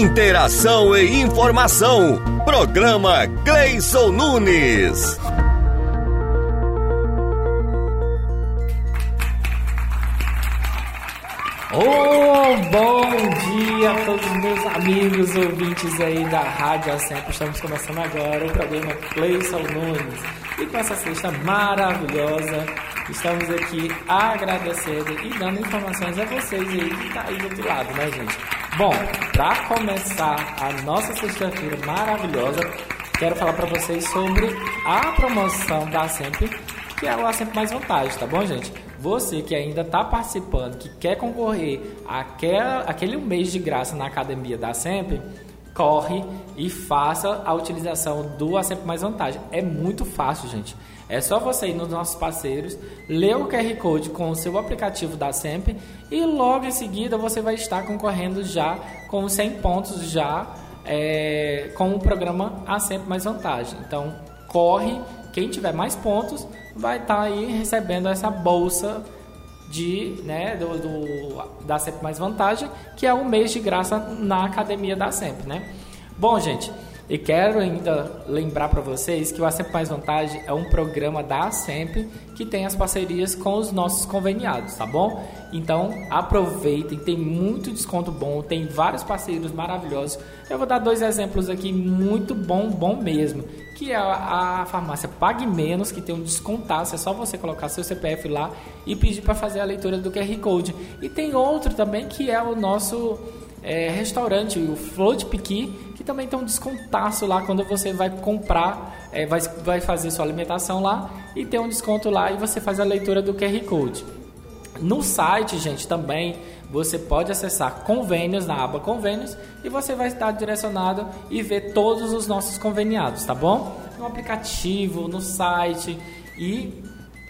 Interação e informação. Programa Gleison Nunes. Oh, bom dia a todos os meus amigos ouvintes aí da Rádio Sempre. Estamos começando agora o programa Cleison Nunes. E com essa sexta maravilhosa, estamos aqui agradecendo e dando informações a vocês aí que está aí do outro lado, né, gente? Bom, para começar a nossa sexta-feira maravilhosa, quero falar para vocês sobre a promoção da Sempre, que é o Sempre Mais Vantagem, tá bom, gente? Você que ainda está participando, que quer concorrer àquela, àquele mês de graça na academia da Sempre, corre e faça a utilização do A Sempre Mais Vantagem. É muito fácil, gente. É só você ir nos nossos parceiros, ler o QR Code com o seu aplicativo da Sempre e logo em seguida você vai estar concorrendo já com 100 pontos já é, com o programa A Sempre Mais Vantagem. Então, corre, quem tiver mais pontos vai estar tá aí recebendo essa bolsa de, né, do, do, da Sempre Mais Vantagem, que é um mês de graça na academia da Sempre, né? Bom, gente, e quero ainda lembrar para vocês que o A Sempre Mais Vantagem é um programa da Sempre que tem as parcerias com os nossos conveniados, tá bom? Então aproveitem, tem muito desconto bom, tem vários parceiros maravilhosos. Eu vou dar dois exemplos aqui muito bom, bom mesmo que é a, a farmácia Pague Menos, que tem um descontaço, é só você colocar seu CPF lá e pedir para fazer a leitura do QR Code. E tem outro também que é o nosso é, restaurante, o Float Piqui, que também tem um descontaço lá quando você vai comprar, é, vai, vai fazer sua alimentação lá e tem um desconto lá e você faz a leitura do QR Code. No site, gente, também você pode acessar convênios na aba convênios e você vai estar direcionado e ver todos os nossos conveniados, tá bom? No aplicativo, no site e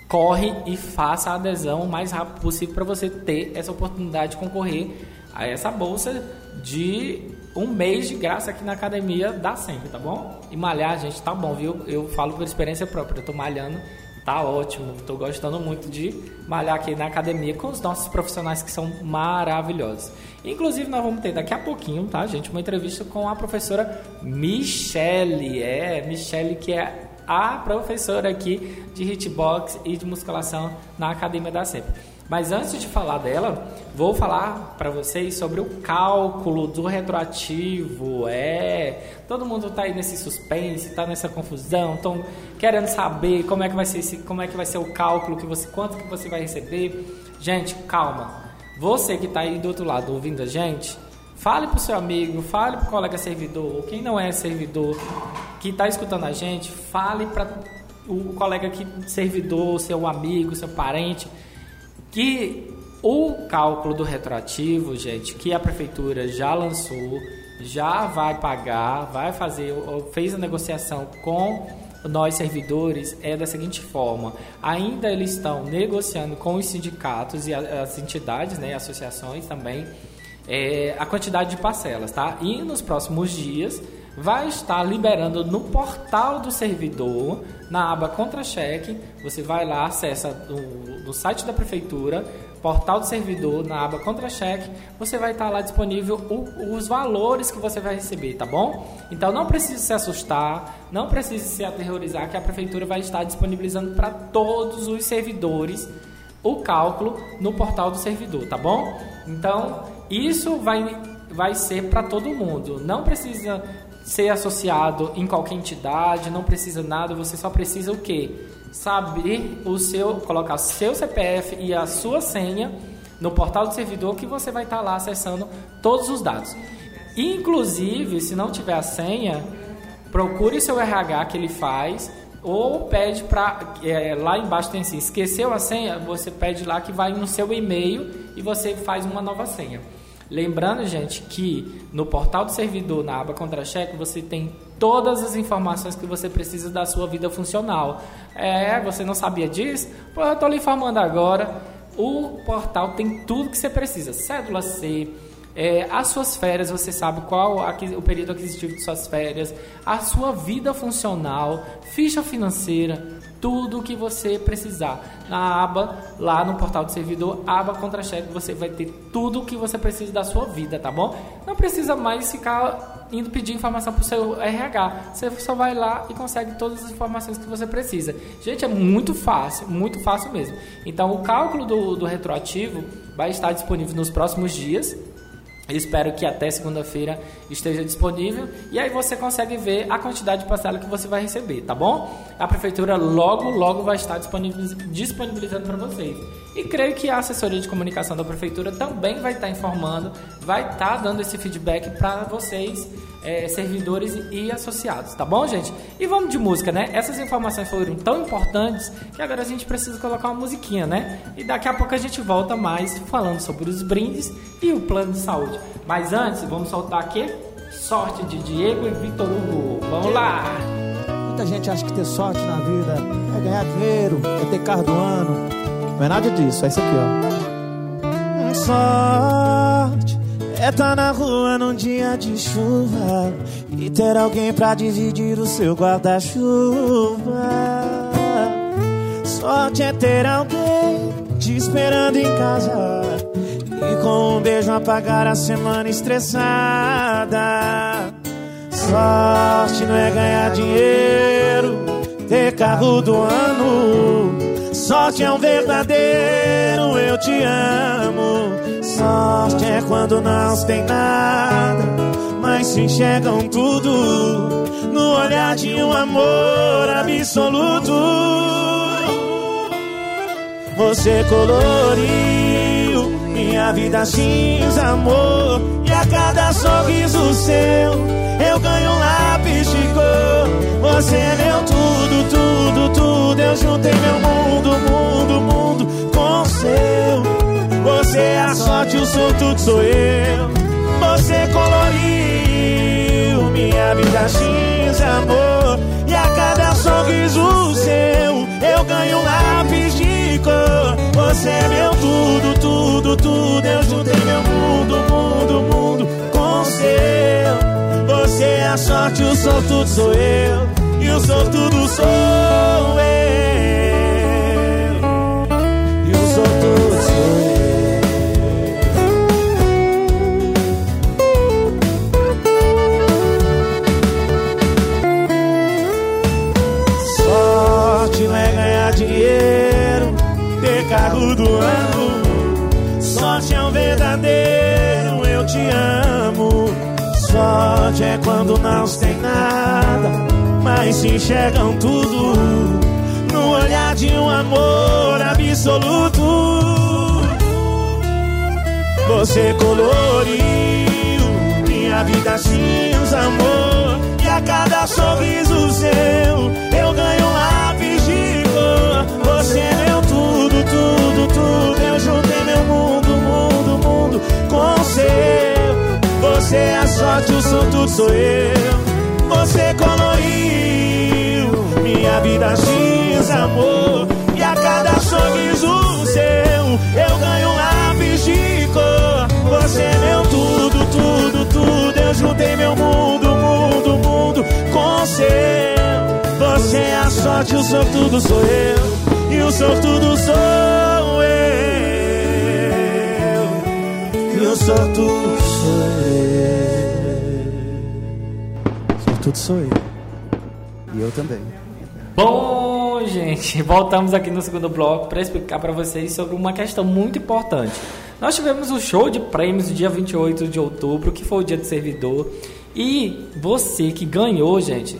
corre e faça a adesão o mais rápido possível para você ter essa oportunidade de concorrer a essa bolsa de um mês de graça aqui na academia dá sempre, tá bom? E malhar, gente, tá bom, viu? Eu falo por experiência própria, eu tô malhando Tá ótimo, estou gostando muito de malhar aqui na academia com os nossos profissionais que são maravilhosos. Inclusive, nós vamos ter daqui a pouquinho, tá, gente, uma entrevista com a professora Michele. É, Michele, que é a professora aqui de hitbox e de musculação na Academia da CEP. Mas antes de falar dela, vou falar para vocês sobre o cálculo do retroativo. É, todo mundo está aí nesse suspense, está nessa confusão, estão querendo saber como é que vai ser esse, como é que vai ser o cálculo que você, quanto que você vai receber. Gente, calma. Você que está aí do outro lado ouvindo a gente, fale para o seu amigo, fale para o colega servidor, ou quem não é servidor que está escutando a gente, fale para o colega que servidor, seu amigo, seu parente que o cálculo do retroativo, gente, que a prefeitura já lançou, já vai pagar, vai fazer, fez a negociação com nós servidores é da seguinte forma: ainda eles estão negociando com os sindicatos e as entidades, né, associações também, é, a quantidade de parcelas, tá? E nos próximos dias vai estar liberando no portal do servidor, na aba contra-cheque, você vai lá, acessa no, site da prefeitura, portal do servidor, na aba contra-cheque, você vai estar lá disponível o, os valores que você vai receber, tá bom? Então não precisa se assustar, não precisa se aterrorizar, que a prefeitura vai estar disponibilizando para todos os servidores o cálculo no portal do servidor, tá bom? Então isso vai, vai ser para todo mundo, não precisa ser associado em qualquer entidade, não precisa nada, você só precisa o quê? Saber o seu, colocar seu CPF e a sua senha no portal do servidor que você vai estar lá acessando todos os dados. Inclusive, se não tiver a senha, procure seu RH que ele faz ou pede para é, lá embaixo tem assim, esqueceu a senha, você pede lá que vai no seu e-mail e você faz uma nova senha. Lembrando, gente, que no portal do servidor, na aba contra-cheque, você tem todas as informações que você precisa da sua vida funcional. É, você não sabia disso? Pô, eu estou lhe informando agora. O portal tem tudo que você precisa: cédula C, é, as suas férias, você sabe qual o período aquisitivo de suas férias, a sua vida funcional, ficha financeira, tudo o que você precisar. Na aba, lá no portal do servidor, aba contra-cheque, você vai ter tudo o que você precisa da sua vida, tá bom? Não precisa mais ficar indo pedir informação para o seu RH. Você só vai lá e consegue todas as informações que você precisa. Gente, é muito fácil, muito fácil mesmo. Então, o cálculo do, do retroativo vai estar disponível nos próximos dias espero que até segunda-feira esteja disponível e aí você consegue ver a quantidade de parcela que você vai receber, tá bom? A prefeitura logo, logo vai estar disponibilizando para vocês. E creio que a assessoria de comunicação da prefeitura também vai estar informando, vai estar dando esse feedback para vocês é, servidores e associados, tá bom, gente? E vamos de música, né? Essas informações foram tão importantes que agora a gente precisa colocar uma musiquinha, né? E daqui a pouco a gente volta mais falando sobre os brindes e o plano de saúde. Mas antes, vamos soltar aqui sorte de Diego e Vitor Hugo. Vamos lá! Muita gente acha que ter sorte na vida é ganhar dinheiro, é ter carro do ano. Não é nada disso, é isso aqui, ó. Sorte é tá na rua num dia de chuva e ter alguém pra dividir o seu guarda-chuva. Sorte é ter alguém te esperando em casa e com um beijo apagar a semana estressada. Sorte não é ganhar dinheiro, ter carro do ano. Sorte é um verdadeiro eu te amo. Sorte é quando não se tem nada, mas se enxergam tudo no olhar de um amor absoluto. Você coloriu minha vida cinza, amor, e a cada sorriso seu eu ganho um lápis de cor. Você é meu tudo, tudo, tudo. Eu juntei meu mundo, mundo, mundo com o seu. Você é a sorte, o tudo sou eu. Você coloriu minha vida cinza, amor. E a cada sorriso seu, eu ganho um lápis de cor. Você é meu tudo, tudo, tudo. Eu juntei meu mundo, mundo, mundo com o seu. Você é a sorte, o tudo sou eu. E o tudo sou eu. E o tudo sou eu. carro do ano. Sorte é um verdadeiro eu te amo. Sorte é quando não tem nada, se enxergam tudo no olhar de um amor absoluto. Você coloriu minha vida cinza, amor. E a cada sorriso seu eu ganho um lápis de cor. Você meu tudo, tudo, tudo. Eu juntei meu mundo, mundo, mundo com o seu. Você é a sorte, o tudo sou eu. Você coloriu minha vida cinza, amor. E a cada sorriso seu, eu ganho um lápis de cor. Você é meu tudo, tudo, tudo. Eu juntei meu mundo, mundo, mundo com seu. Você é a sorte, o som, tudo sou eu e o sortudo sou eu. E o sortudo sou eu. Sortudo sou eu. E eu também. Bom, gente, voltamos aqui no segundo bloco para explicar para vocês sobre uma questão muito importante. Nós tivemos o show de prêmios no dia 28 de outubro, que foi o dia do servidor. E você que ganhou, gente,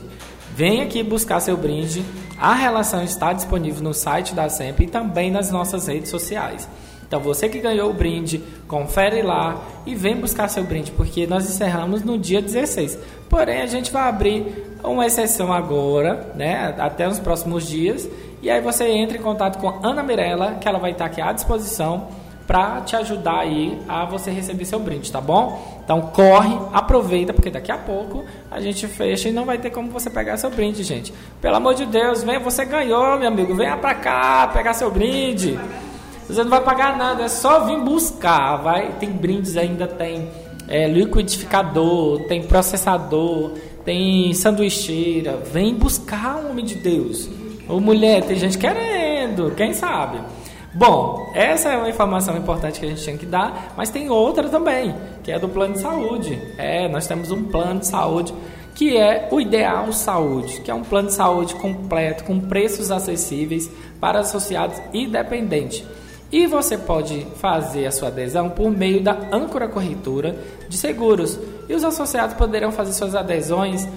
vem aqui buscar seu brinde a relação está disponível no site da SEMP e também nas nossas redes sociais. Então você que ganhou o brinde, confere lá e vem buscar seu brinde, porque nós encerramos no dia 16. Porém, a gente vai abrir uma exceção agora, né, até os próximos dias, e aí você entra em contato com Ana Mirella, que ela vai estar aqui à disposição para te ajudar aí a você receber seu brinde, tá bom? Então corre, aproveita, porque daqui a pouco a gente fecha e não vai ter como você pegar seu brinde, gente. Pelo amor de Deus, venha, você ganhou, meu amigo, venha para cá pegar seu brinde. Você não vai pagar nada, é só vir buscar, vai. Tem brindes ainda, tem é, liquidificador, tem processador, tem sanduicheira. Vem buscar um homem de Deus. Ou mulher, tem gente querendo, quem sabe? Bom, essa é uma informação importante que a gente tinha que dar, mas tem outra também, que é do plano de saúde. É, nós temos um plano de saúde que é o Ideal Saúde, que é um plano de saúde completo, com preços acessíveis para associados independentes. E você pode fazer a sua adesão por meio da âncora corretora de seguros. E os associados poderão fazer suas adesões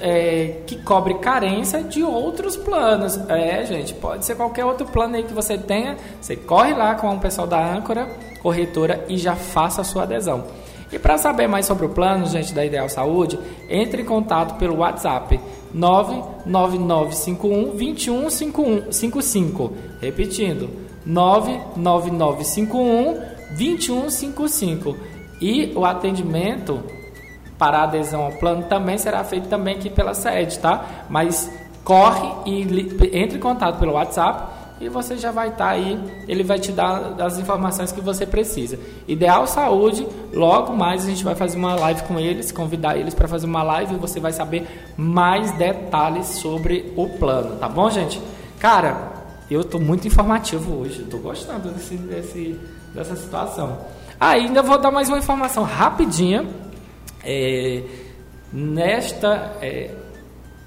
é, que cobre carência de outros planos. É, gente, pode ser qualquer outro plano aí que você tenha. Você corre lá com o pessoal da âncora corretora e já faça a sua adesão. E para saber mais sobre o plano, gente, da Ideal Saúde, entre em contato pelo WhatsApp 99951 2155. Repetindo, 99951 2155. E o atendimento para adesão ao plano também será feito também aqui pela sede, tá? Mas corre e entre em contato pelo WhatsApp e você já vai estar tá aí, ele vai te dar as informações que você precisa. Ideal Saúde, logo mais a gente vai fazer uma live com eles, convidar eles para fazer uma live e você vai saber mais detalhes sobre o plano, tá bom, gente? Cara, eu estou muito informativo hoje, estou gostando desse, desse, dessa situação. Ah, ainda vou dar mais uma informação rapidinha. É, nesta, é,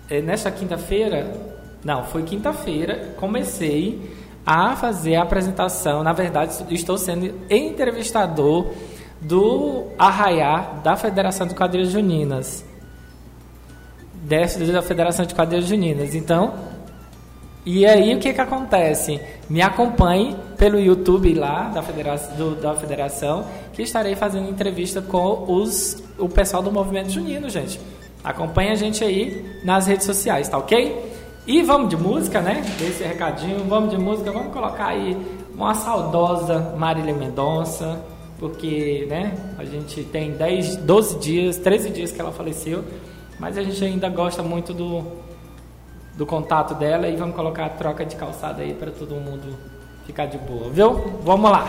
é, nesta quinta-feira, não, foi quinta-feira, comecei a fazer a apresentação. Na verdade, estou sendo entrevistador do Arraiá da Federação de Quadrilhas Juninas. Da Federação de Quadrilhas Juninas. Então, e aí o que que acontece? Me acompanhe pelo YouTube lá da federação, do, da federação, que estarei fazendo entrevista com os, o pessoal do Movimento Junino, gente. Acompanhe a gente aí nas redes sociais, tá ok? E vamos de música, né? Esse recadinho, vamos de música, vamos colocar aí uma saudosa Marília Mendonça, porque, né, a gente tem 10, 12 dias, 13 dias que ela faleceu, mas a gente ainda gosta muito do, do contato dela e vamos colocar a troca de calçada aí para todo mundo ficar de boa, viu? Vamos lá!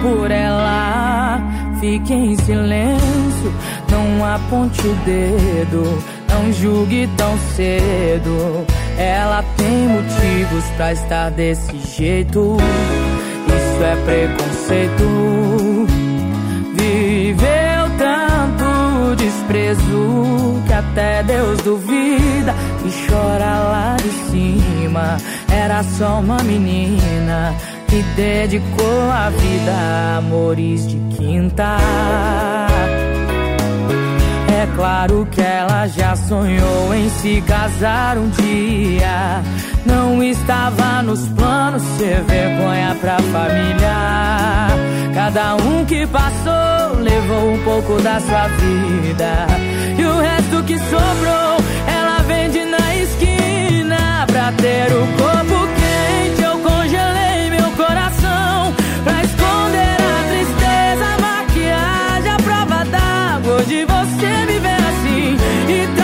por ela. Fique em silêncio, não aponte o dedo, não julgue tão cedo. Ela tem motivos pra estar desse jeito. Isso é preconceito. Viveu tanto desprezo que até Deus duvida e chora lá de cima. Era só uma menina que dedicou a vida a amores de quinta. Claro que ela já sonhou em se casar um dia. Não estava nos planos ser vergonha pra família. Cada um que passou levou um pouco da sua vida. E o resto que sobrou, ela vende na esquina pra ter o corpo quente. Eu congelei meu coração pra esconder a tristeza, a maquiagem, a prova d'água. Hoje você me it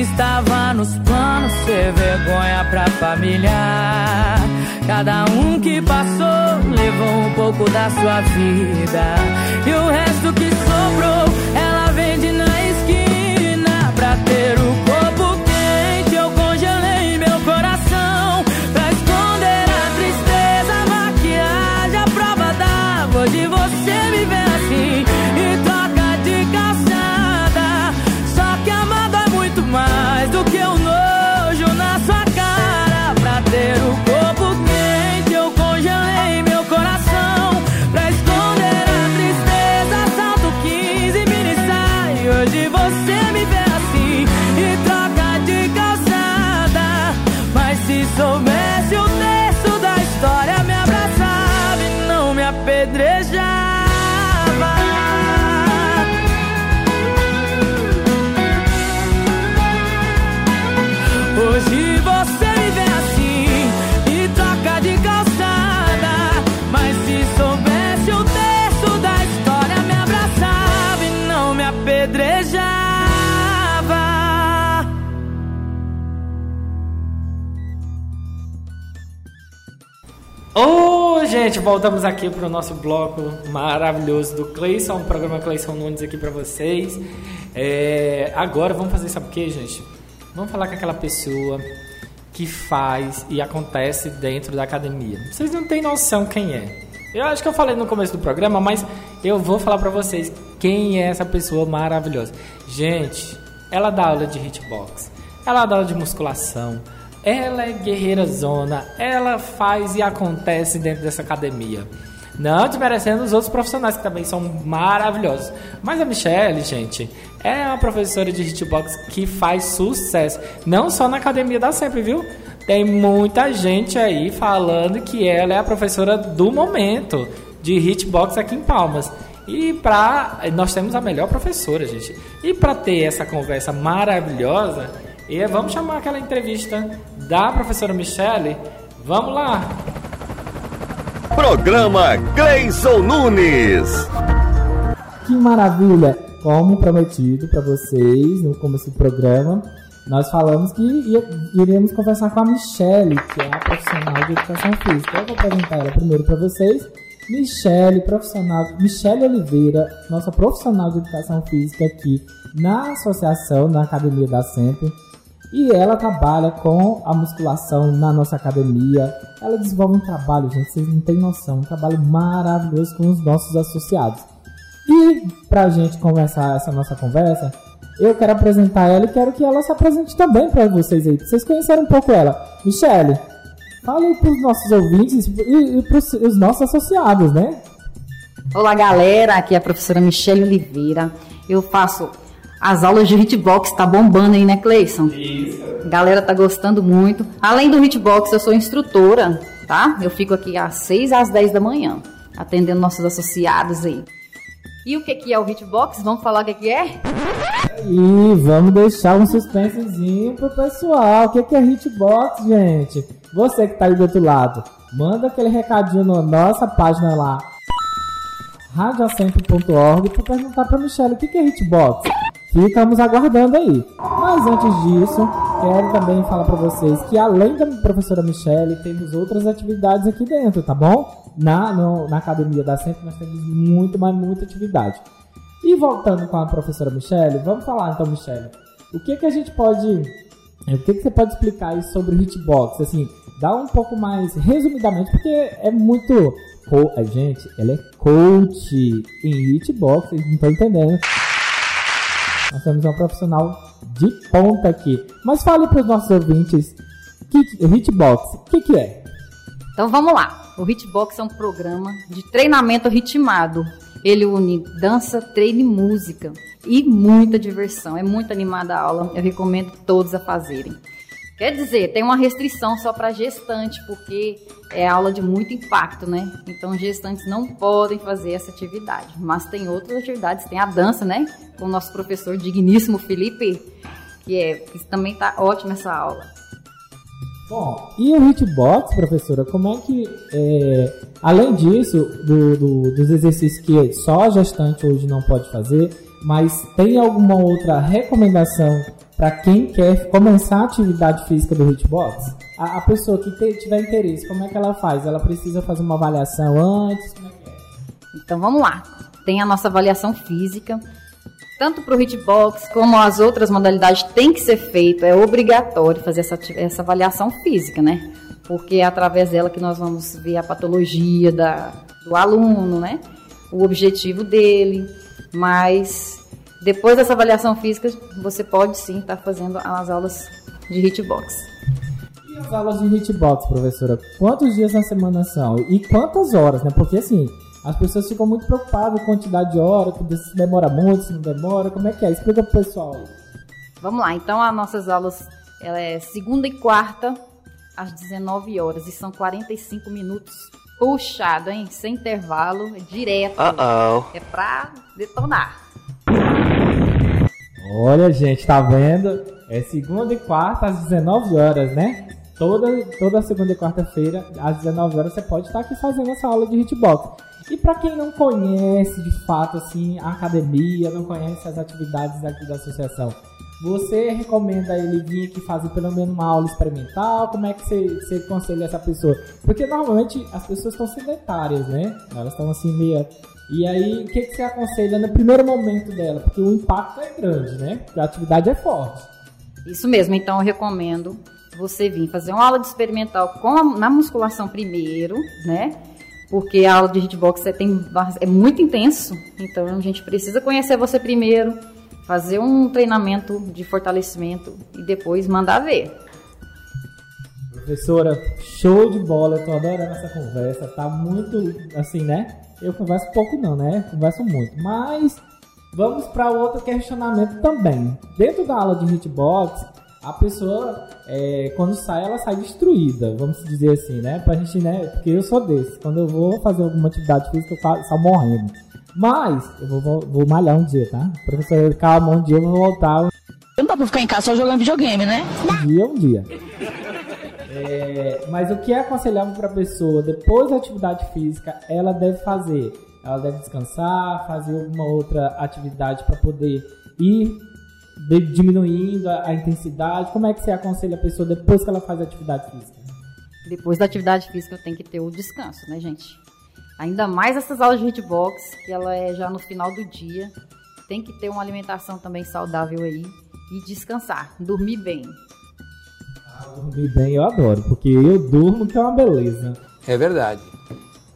estava nos planos ser vergonha pra família. Cada um que passou levou um pouco da sua vida. E o resto que sobrou, ela vende na esquina pra ter gente, voltamos aqui para o nosso bloco maravilhoso do Cleison, o programa Cleison Nunes aqui para vocês. É, agora vamos fazer, sabe o que, gente? Vamos falar com aquela pessoa que faz e acontece dentro da academia. Vocês não têm noção quem é. Eu acho que eu falei no começo do programa, mas eu vou falar para vocês quem é essa pessoa maravilhosa. Gente, ela dá aula de hitbox, ela dá aula de musculação, ela é guerreira zona, ela faz e acontece dentro dessa academia. Não desmerecendo os outros profissionais que também são maravilhosos. Mas a Michelle, gente, é uma professora de hitbox que faz sucesso. Não só na academia da Sempre, viu? Tem muita gente aí falando que ela é a professora do momento de hitbox aqui em Palmas. E pra, nós temos a melhor professora, gente. E para ter essa conversa maravilhosa, e vamos chamar aquela entrevista da professora Michelle. Vamos lá. Programa Gleison Nunes. Que maravilha! Como prometido para vocês no começo do programa, nós falamos que iríamos conversar com a Michelle, que é a profissional de educação física. Eu vou apresentar ela primeiro para vocês. Michelle, profissional, Michelle Oliveira, nossa profissional de educação física aqui na associação, na academia da Sempre. E ela trabalha com a musculação na nossa academia. Ela desenvolve um trabalho, gente, vocês não têm noção, um trabalho maravilhoso com os nossos associados. E pra gente começar essa nossa conversa, eu quero apresentar ela e quero que ela se apresente também para vocês aí, vocês conhecerem um pouco ela. Michele, fala aí pros nossos ouvintes e, e os nossos associados, né? Olá, galera. Aqui é a professora Michele Oliveira. Eu faço as aulas de hitbox, tá bombando aí, né, Cleison? Isso. Galera tá gostando muito. Além do hitbox, eu sou instrutora, tá? Eu fico aqui às 6 às 10 da manhã, atendendo nossos associados aí. E o que, que é o hitbox? Vamos falar o que, que é? E vamos deixar um suspensezinho pro pessoal. O que, que é hitbox, gente? Você que tá aí do outro lado, manda aquele recadinho na nossa página lá, radioacento.org, para perguntar pra Michelle o que, que é hitbox. Ficamos aguardando aí. Mas antes disso, quero também falar para vocês que além da professora Michelle, temos outras atividades aqui dentro, tá bom? Na, no, na academia da Sempre nós temos muito, mas muita atividade. E voltando com a professora Michelle, vamos falar então, Michelle. O que que a gente pode. O que que você pode explicar aí sobre o hitbox? Assim, dá um pouco mais resumidamente, porque é muito. a gente, ela é coach em hitbox, vocês não estão entendendo. Nós temos uma profissional de ponta aqui. Mas fale para os nossos ouvintes, que, Hitbox, o que, que é? Então vamos lá. O Hitbox é um programa de treinamento ritmado. Ele une dança, treino e música. E muita diversão. É muito animada a aula. Eu recomendo todos a fazerem. Quer dizer, tem uma restrição só para gestante, porque é aula de muito impacto, né? Então, gestantes não podem fazer essa atividade. Mas tem outras atividades, tem a dança, né? Com o nosso professor digníssimo Felipe, que, é, que também tá ótima essa aula. Bom, e o hitbox, professora, como é que, é, além disso, do, do, dos exercícios que só a gestante hoje não pode fazer, mas tem alguma outra recomendação para quem quer começar a atividade física do hitbox, a, a pessoa que te, tiver interesse, como é que ela faz? Ela precisa fazer uma avaliação antes? É é? Então vamos lá. Tem a nossa avaliação física. Tanto para o hitbox como as outras modalidades tem que ser feito, é obrigatório fazer essa, essa avaliação física, né? Porque é através dela que nós vamos ver a patologia da, do aluno, né? O objetivo dele, mas depois dessa avaliação física, você pode sim estar fazendo as aulas de hitbox. E as aulas de hitbox, professora? Quantos dias na semana são? E quantas horas, né? Porque assim, as pessoas ficam muito preocupadas com a quantidade de horas, se demora muito, se não demora, como é que é? Explica pro pessoal. Vamos lá, então as nossas aulas ela é segunda e quarta, às 19 horas e são 45 minutos puxado, hein? Sem intervalo, é direto. Uh -oh. É pra detonar. Olha, gente, tá vendo? É segunda e quarta às 19 horas, né? Toda, toda segunda e quarta-feira, às 19 horas, você pode estar aqui fazendo essa aula de hitbox. E para quem não conhece de fato assim a academia, não conhece as atividades aqui da associação, você recomenda ele vir aqui fazer pelo menos uma aula experimental? Como é que você, você aconselha essa pessoa? Porque normalmente as pessoas estão sedentárias, né? Elas estão assim meio. E aí, o que, que você aconselha no primeiro momento dela? Porque o impacto é grande, né? A atividade é forte. Isso mesmo, então eu recomendo você vir fazer uma aula de experimental com a, na musculação primeiro, né? Porque a aula de hitbox é, tem, é muito intenso, então a gente precisa conhecer você primeiro fazer um treinamento de fortalecimento e depois mandar ver. Professora, show de bola, eu tô adorando essa conversa, tá muito assim, né? Eu converso pouco não, né? Converso muito, mas vamos para outro questionamento também. Dentro da aula de hitbox, a pessoa, é, quando sai, ela sai destruída, vamos dizer assim, né? Pra gente, né? Porque eu sou desse. Quando eu vou fazer alguma atividade física, eu saio morrendo. Mas, eu vou, vou, vou malhar um dia, tá? Professor, calma, um dia eu vou voltar. Não dá pra ficar em casa só jogando videogame, né? Um dia, um dia. É, mas o que é aconselhável para a pessoa depois da atividade física, ela deve fazer? Ela deve descansar, fazer alguma outra atividade para poder ir diminuindo a, a, intensidade. Como é que você aconselha a pessoa depois que ela faz a atividade física? Depois da atividade física tem que ter o descanso, né, gente? Ainda mais essas aulas de hitbox, que ela é já no final do dia. Tem que ter uma alimentação também saudável aí e descansar, dormir bem. Dormir bem eu adoro, porque eu durmo que é uma beleza. É verdade.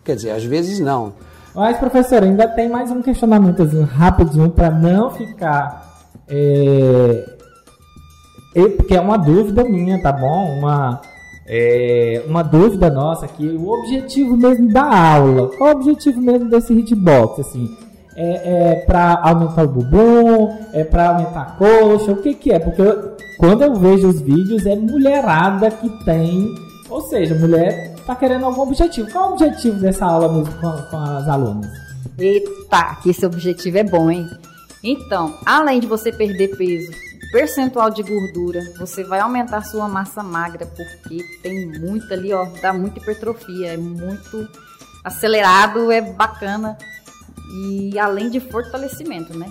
Quer dizer, às vezes não. Mas, professor, ainda tem mais um questionamentozinho rapidinho para não ficar. É... Porque é uma dúvida minha, tá bom? Uma é, uma dúvida nossa aqui, o objetivo mesmo da aula, qual é o objetivo mesmo desse hitbox, assim? É, é para aumentar o bumbum, é para aumentar a coxa, o que que é? Porque eu, quando eu vejo os vídeos é mulherada que tem, ou seja, mulher está querendo algum objetivo. Qual é o objetivo dessa aula mesmo com, com as alunas? Eita, que esse objetivo é bom, hein? Então, além de você perder peso, percentual de gordura, você vai aumentar sua massa magra, porque tem muita ali, ó, dá muita hipertrofia, é muito acelerado, é bacana. E além de fortalecimento, né?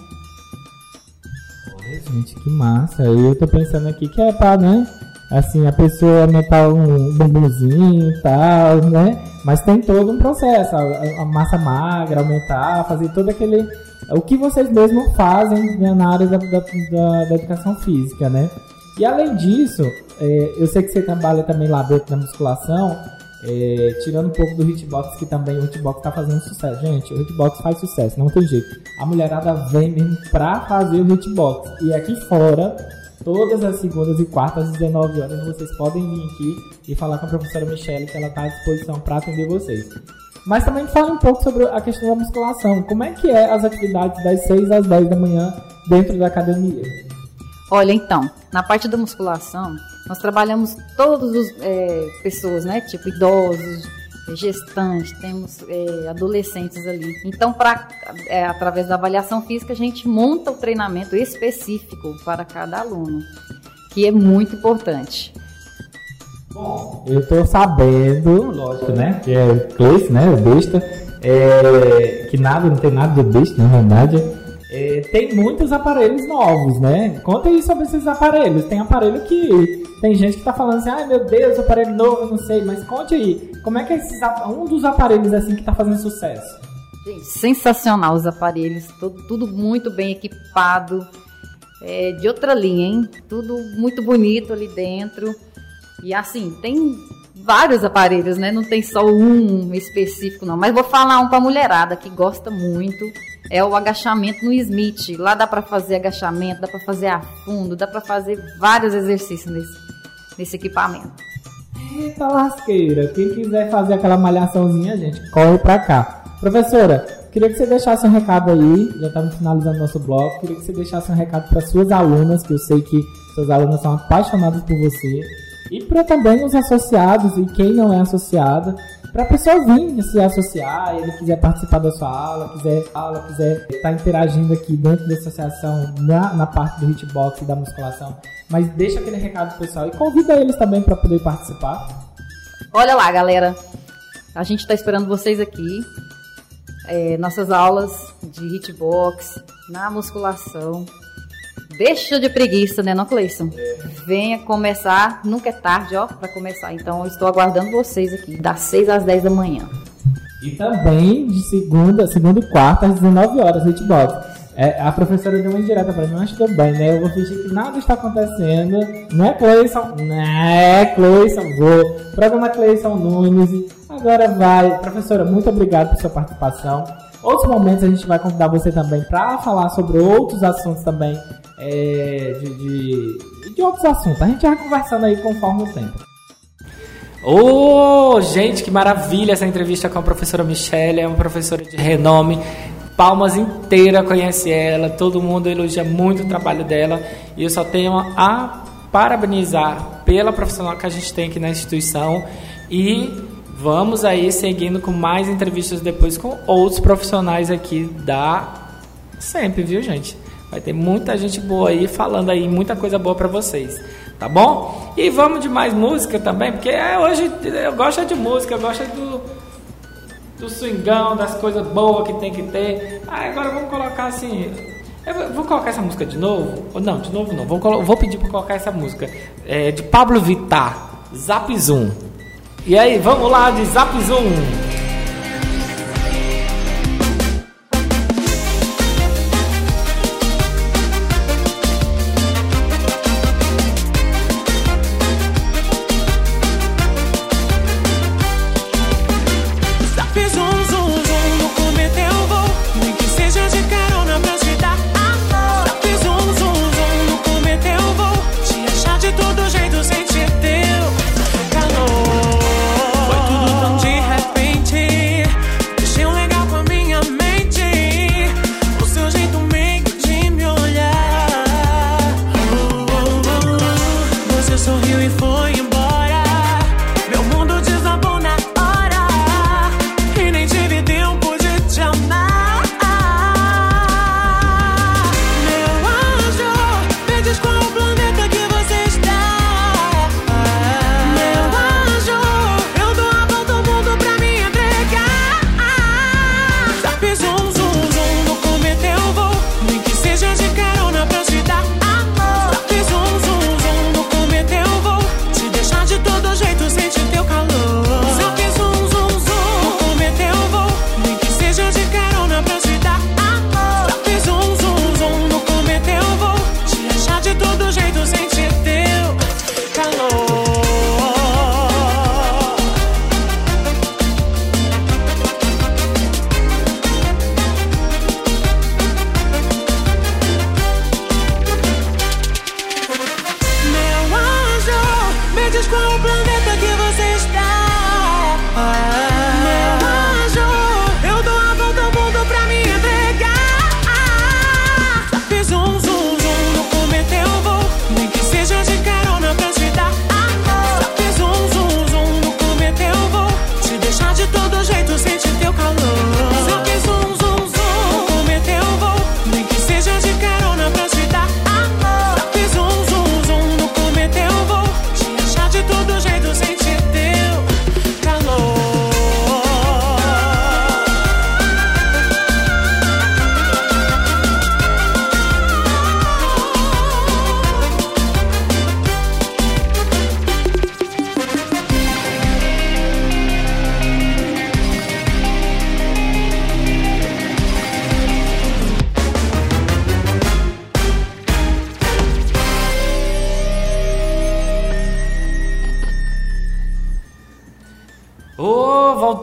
Gente, que massa. Eu tô pensando aqui que é pra, né? Assim, a pessoa aumentar um bumbumzinho e tal, né? Mas tem todo um processo. A, a massa magra, aumentar, fazer todo aquele o que vocês mesmos fazem né, na área da, da, da, da, educação física, né? E além disso, é, eu sei que você trabalha também lá dentro da musculação, é, tirando um pouco do hitbox, que também o hitbox está fazendo sucesso. Gente, o hitbox faz sucesso, não tem jeito. A mulherada vem mesmo pra fazer o hitbox. E aqui fora, todas as segundas e quartas, às 19 horas, vocês podem vir aqui e falar com a professora Michelle, que ela está à disposição para atender vocês. Mas também fala um pouco sobre a questão da musculação. Como é que é as atividades das 6 às 10 da manhã dentro da academia? Olha, então, na parte da musculação, nós trabalhamos todas as é, pessoas, né? Tipo idosos, gestantes, temos é, adolescentes ali. Então, pra, é, através da avaliação física, a gente monta o treinamento específico para cada aluno, que é muito importante. Bom, eu tô sabendo, lógico, né? Que é Cleice, né? O besta. É, que nada, não tem nada de besta, na verdade. É, tem muitos aparelhos novos, né? Conta aí sobre esses aparelhos. Tem aparelho que tem gente que tá falando assim, ai meu Deus, aparelho novo, não sei, mas conte aí, como é que é esses, um dos aparelhos assim que tá fazendo sucesso? Gente, sensacional os aparelhos, tudo, tudo muito bem equipado, é, de outra linha, hein? Tudo muito bonito ali dentro. E assim, tem vários aparelhos, né? Não tem só um específico, não. Mas vou falar um para mulherada que gosta muito. É o agachamento no Smith. Lá dá para fazer agachamento, dá para fazer a fundo, dá para fazer vários exercícios nesse, nesse equipamento. Eita lasqueira! Quem quiser fazer aquela malhaçãozinha, gente, corre pra cá. Professora, queria que você deixasse um recado aí, já estamos finalizando nosso bloco, queria que você deixasse um recado para suas alunas, que eu sei que suas alunas são apaixonadas por você, E para também os associados e quem não é associado, para a pessoa vir se associar, ele quiser participar da sua aula, quiser aula, quiser estar tá interagindo aqui dentro da associação na, na parte do hitbox e da musculação, mas deixa aquele recado pessoal e convida eles também para poder participar. Olha lá, galera, a gente está esperando vocês aqui. É, nossas aulas de hitbox, na musculação, Deixa de preguiça, né, não, Cleison? É. Venha começar, nunca é tarde, ó, para começar. Então, eu estou aguardando vocês aqui, das 6 às 10 da manhã. E também de segunda, segunda e quarta às 19 horas, hitbox. É, a professora deu uma indireta para mim, mas tudo bem, né? Eu vou fingir que nada está acontecendo. Não é Cleison? Não é Cleison. Vou. Programa Cleison Nunes. Agora vai. Professora, muito obrigado por sua participação. Outros momentos a gente vai convidar você também para falar sobre outros assuntos também é, de, de, de, outros assuntos. A gente vai conversando aí conforme o tempo. Ô, oh, gente, que maravilha essa entrevista com a professora Michelle, é uma professora de renome. Palmas inteira conhece ela, todo mundo elogia muito o trabalho dela e eu só tenho a parabenizar pela profissional que a gente tem aqui na instituição e vamos aí seguindo com mais entrevistas depois com outros profissionais aqui da sempre, viu, gente? Vai ter muita gente boa aí falando aí muita coisa boa para vocês, tá bom? E vamos de mais música também, porque é, hoje eu gosto de música, eu gosto do, do swingão, das coisas boas que tem que ter. Ah, agora vamos colocar assim. Eu vou colocar essa música de novo? Não, de novo não. Vou, vou pedir para colocar essa música é, de Pablo Vittar, Zap Zoom. E aí, vamos lá de Zap Zoom.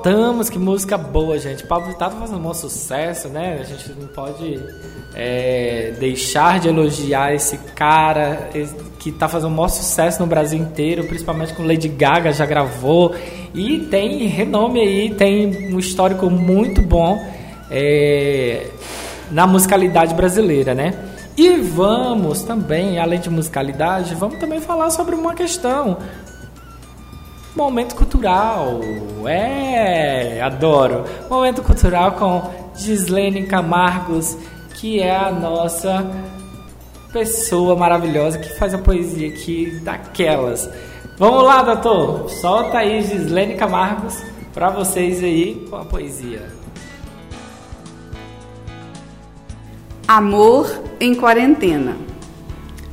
Voltamos, que música boa, gente. Pablo Vittar tá fazendo um bom sucesso, né? A gente não pode é, deixar de elogiar esse cara que tá fazendo um maior sucesso no Brasil inteiro, principalmente com Lady Gaga, já gravou. E tem renome aí, tem um histórico muito bom é, na musicalidade brasileira, né? E vamos também, além de musicalidade, vamos também falar sobre uma questão Momento cultural. É, adoro. Momento cultural com Gislene Camargos, que é a nossa pessoa maravilhosa que faz a poesia aqui daquelas. Vamos lá, doutor. Solta aí Gislene Camargos para vocês aí com a poesia. Amor em quarentena.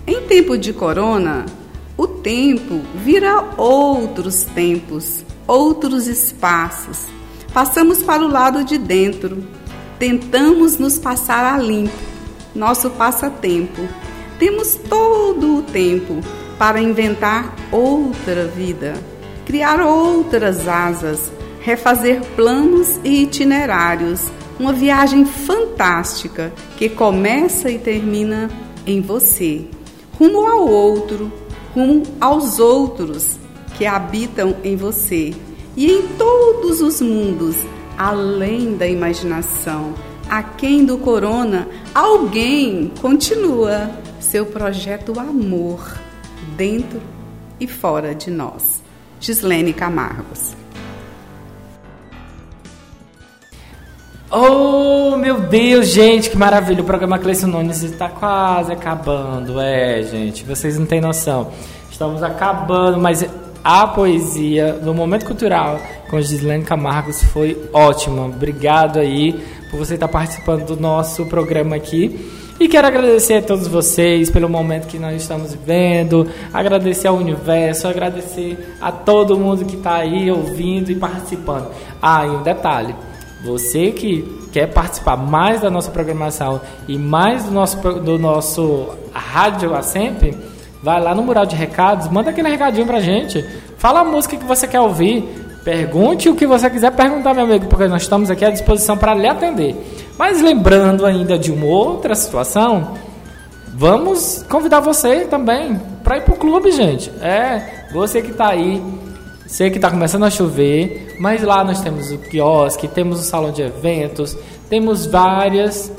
Em tempo de corona, tempo vira outros tempos, outros espaços. Passamos para o lado de dentro, tentamos nos passar a limpo, nosso passatempo. Temos todo o tempo para inventar outra vida, criar outras asas, refazer planos e itinerários. Uma viagem fantástica que começa e termina em você, rumo ao outro, rumo aos outros que habitam em você e em todos os mundos, além da imaginação. Aquém do corona, alguém continua seu projeto amor dentro e fora de nós. Gislene Camargos. Oh, meu Deus, gente, que maravilha. O programa Cleison Nunes está quase acabando. É, gente, vocês não têm noção. Estamos acabando, mas a poesia no Momento Cultural com Gislene Camargos foi ótima. Obrigado aí por você estar participando do nosso programa aqui. E quero agradecer a todos vocês pelo momento que nós estamos vivendo, agradecer ao universo, agradecer a todo mundo que está aí ouvindo e participando. Ah, e um detalhe: você que quer participar mais da nossa programação e mais do nosso, do nosso rádio a sempre, vai lá no mural de recados, manda aquele recadinho pra gente, fala a música que você quer ouvir, pergunte o que você quiser perguntar, meu amigo, porque nós estamos aqui à disposição para lhe atender. Mas lembrando ainda de uma outra situação, vamos convidar você também para ir pro clube, gente. É, você que está aí Sei que está começando a chover, mas lá nós temos o quiosque, temos o salão de eventos, temos várias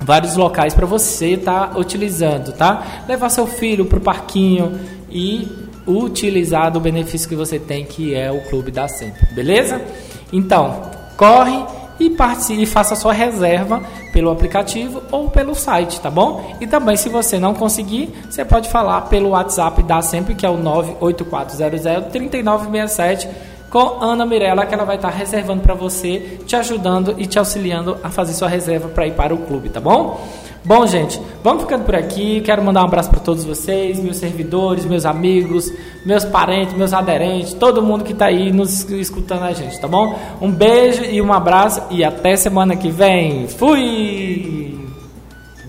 vários locais para você estar tá utilizando, tá? Levar seu filho para o parquinho e utilizar do benefício que você tem, que é o Clube da Sempre, beleza? Então, corre e participe faça sua reserva pelo aplicativo ou pelo site, tá bom? E também se você não conseguir, você pode falar pelo WhatsApp da sempre que é o 98400 3967 com Ana Mirella, que ela vai estar reservando para você, te ajudando e te auxiliando a fazer sua reserva para ir para o clube, tá bom? Bom, gente, vamos ficando por aqui. Quero mandar um abraço para todos vocês, meus servidores, meus amigos, meus parentes, meus aderentes, todo mundo que está aí nos escutando a gente, tá bom? Um beijo e um abraço e até semana que vem. Fui!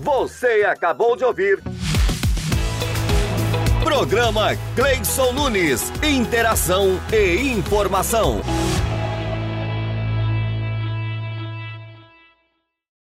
Você acabou de ouvir. Programa Cleison Nunes. Interação e informação.